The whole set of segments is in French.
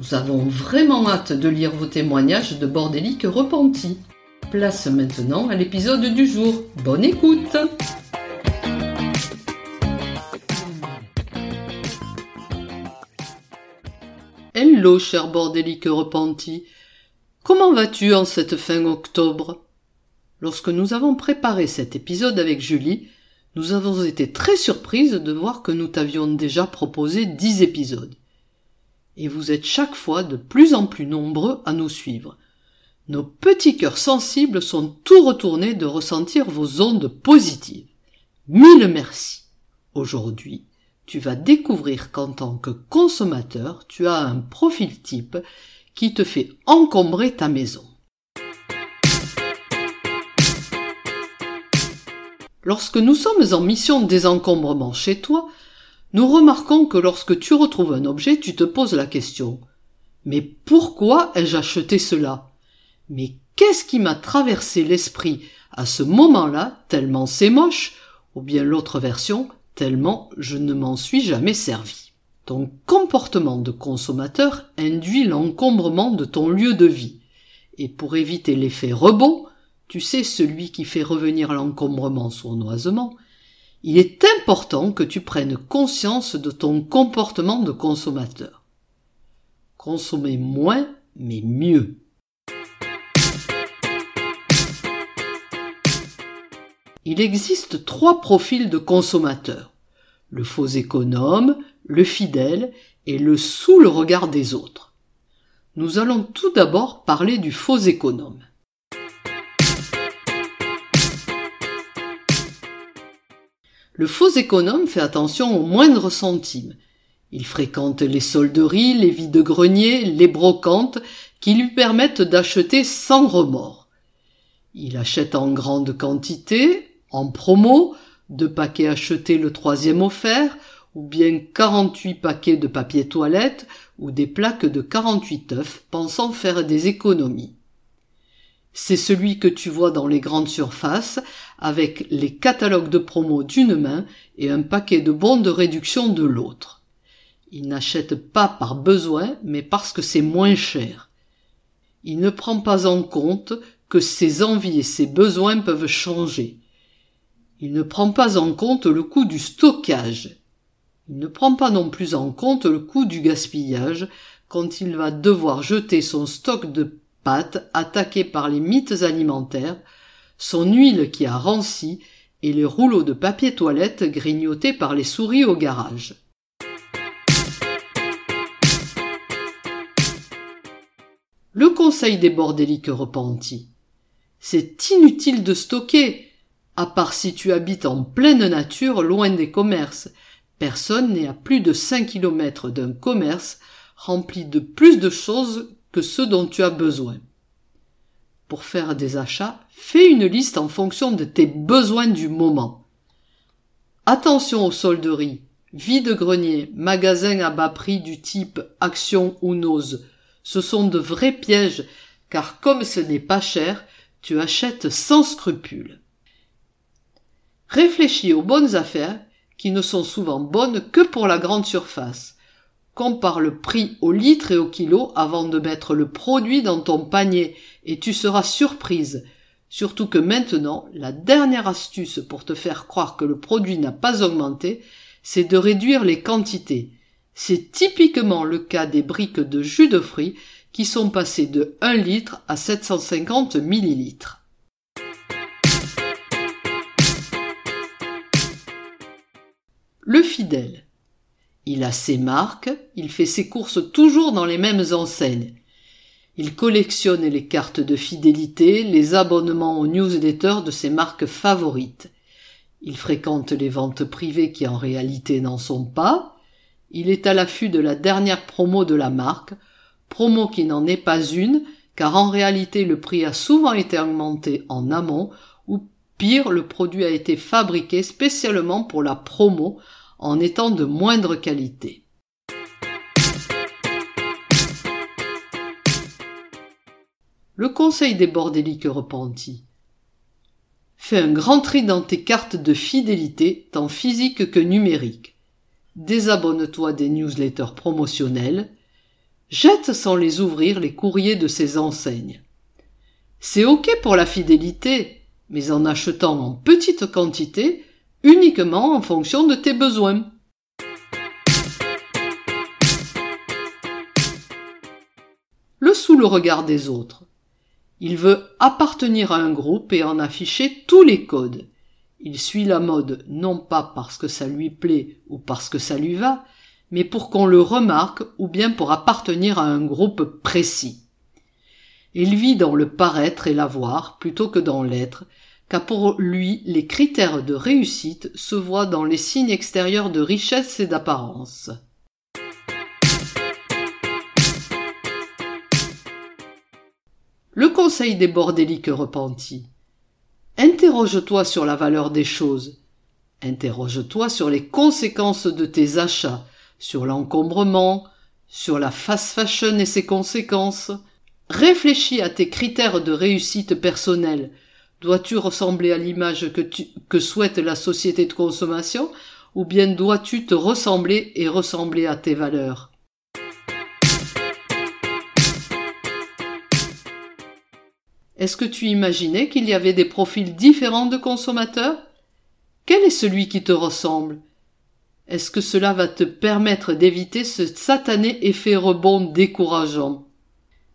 Nous avons vraiment hâte de lire vos témoignages de bordéliques repentis. Place maintenant à l'épisode du jour. Bonne écoute Hello, cher bordélique repenti. Comment vas-tu en cette fin octobre? Lorsque nous avons préparé cet épisode avec Julie, nous avons été très surprises de voir que nous t'avions déjà proposé dix épisodes. Et vous êtes chaque fois de plus en plus nombreux à nous suivre. Nos petits cœurs sensibles sont tout retournés de ressentir vos ondes positives. Mille merci. Aujourd'hui, tu vas découvrir qu'en tant que consommateur, tu as un profil type qui te fait encombrer ta maison. Lorsque nous sommes en mission de désencombrement chez toi, nous remarquons que lorsque tu retrouves un objet, tu te poses la question Mais pourquoi ai-je acheté cela? Mais qu'est-ce qui m'a traversé l'esprit à ce moment-là, tellement c'est moche, ou bien l'autre version, tellement je ne m'en suis jamais servi? Ton comportement de consommateur induit l'encombrement de ton lieu de vie. Et pour éviter l'effet rebond, tu sais celui qui fait revenir l'encombrement sournoisement, il est important que tu prennes conscience de ton comportement de consommateur. Consommer moins, mais mieux. Il existe trois profils de consommateurs. Le faux économe, le fidèle et le sous le regard des autres. Nous allons tout d'abord parler du faux économe. Le faux économe fait attention aux moindres centimes. Il fréquente les solderies, les vides-greniers, les brocantes qui lui permettent d'acheter sans remords. Il achète en grande quantité, en promo, deux paquets achetés le troisième offert, ou bien 48 paquets de papier toilette, ou des plaques de 48 œufs, pensant faire des économies. C'est celui que tu vois dans les grandes surfaces, avec les catalogues de promo d'une main et un paquet de bons de réduction de l'autre. Il n'achète pas par besoin, mais parce que c'est moins cher. Il ne prend pas en compte que ses envies et ses besoins peuvent changer. Il ne prend pas en compte le coût du stockage. Il ne prend pas non plus en compte le coût du gaspillage quand il va devoir jeter son stock de pâtes attaqué par les mythes alimentaires, son huile qui a ranci et les rouleaux de papier toilette grignotés par les souris au garage. Le conseil des bordéliques repentis. C'est inutile de stocker, à part si tu habites en pleine nature, loin des commerces. Personne n'est à plus de cinq kilomètres d'un commerce rempli de plus de choses que ce dont tu as besoin. Pour faire des achats, fais une liste en fonction de tes besoins du moment. Attention aux solderies, vide-grenier, magasins à bas prix du type Action ou Nose. Ce sont de vrais pièges, car comme ce n'est pas cher, tu achètes sans scrupule. Réfléchis aux bonnes affaires qui ne sont souvent bonnes que pour la grande surface compare le prix au litre et au kilo avant de mettre le produit dans ton panier, et tu seras surprise. Surtout que maintenant, la dernière astuce pour te faire croire que le produit n'a pas augmenté, c'est de réduire les quantités. C'est typiquement le cas des briques de jus de fruits qui sont passées de 1 litre à 750 millilitres. Le fidèle. Il a ses marques, il fait ses courses toujours dans les mêmes enseignes. Il collectionne les cartes de fidélité, les abonnements aux newsletters de ses marques favorites. Il fréquente les ventes privées qui en réalité n'en sont pas. Il est à l'affût de la dernière promo de la marque, promo qui n'en est pas une, car en réalité le prix a souvent été augmenté en amont, ou pire, le produit a été fabriqué spécialement pour la promo en étant de moindre qualité. Le conseil des bordéliques repentis. Fais un grand tri dans tes cartes de fidélité, tant physiques que numériques. Désabonne-toi des newsletters promotionnels. Jette sans les ouvrir les courriers de ces enseignes. C'est ok pour la fidélité, mais en achetant en petite quantité, uniquement en fonction de tes besoins. Le sous le regard des autres. Il veut appartenir à un groupe et en afficher tous les codes. Il suit la mode non pas parce que ça lui plaît ou parce que ça lui va, mais pour qu'on le remarque ou bien pour appartenir à un groupe précis. Il vit dans le paraître et l'avoir plutôt que dans l'être, car pour lui les critères de réussite se voient dans les signes extérieurs de richesse et d'apparence. Le conseil des bordéliques repentis. Interroge-toi sur la valeur des choses. Interroge-toi sur les conséquences de tes achats, sur l'encombrement, sur la fast fashion et ses conséquences. Réfléchis à tes critères de réussite personnelle. Dois-tu ressembler à l'image que, souhaite la société de consommation ou bien dois-tu te ressembler et ressembler à tes valeurs? Est-ce que tu imaginais qu'il y avait des profils différents de consommateurs? Quel est celui qui te ressemble? Est-ce que cela va te permettre d'éviter ce satané effet rebond décourageant?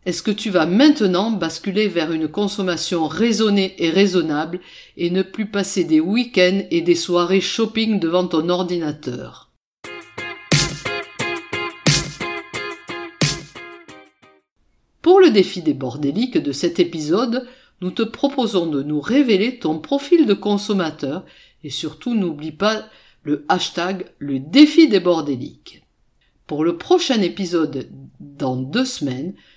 Est-ce que tu vas maintenant basculer vers une consommation raisonnée et raisonnable et ne plus passer des week-ends et des soirées shopping devant ton ordinateur? Pour le défi des bordéliques de cet épisode, nous te proposons de nous révéler ton profil de consommateur et surtout n'oublie pas le hashtag le défi des bordéliques. Pour le prochain épisode dans deux semaines,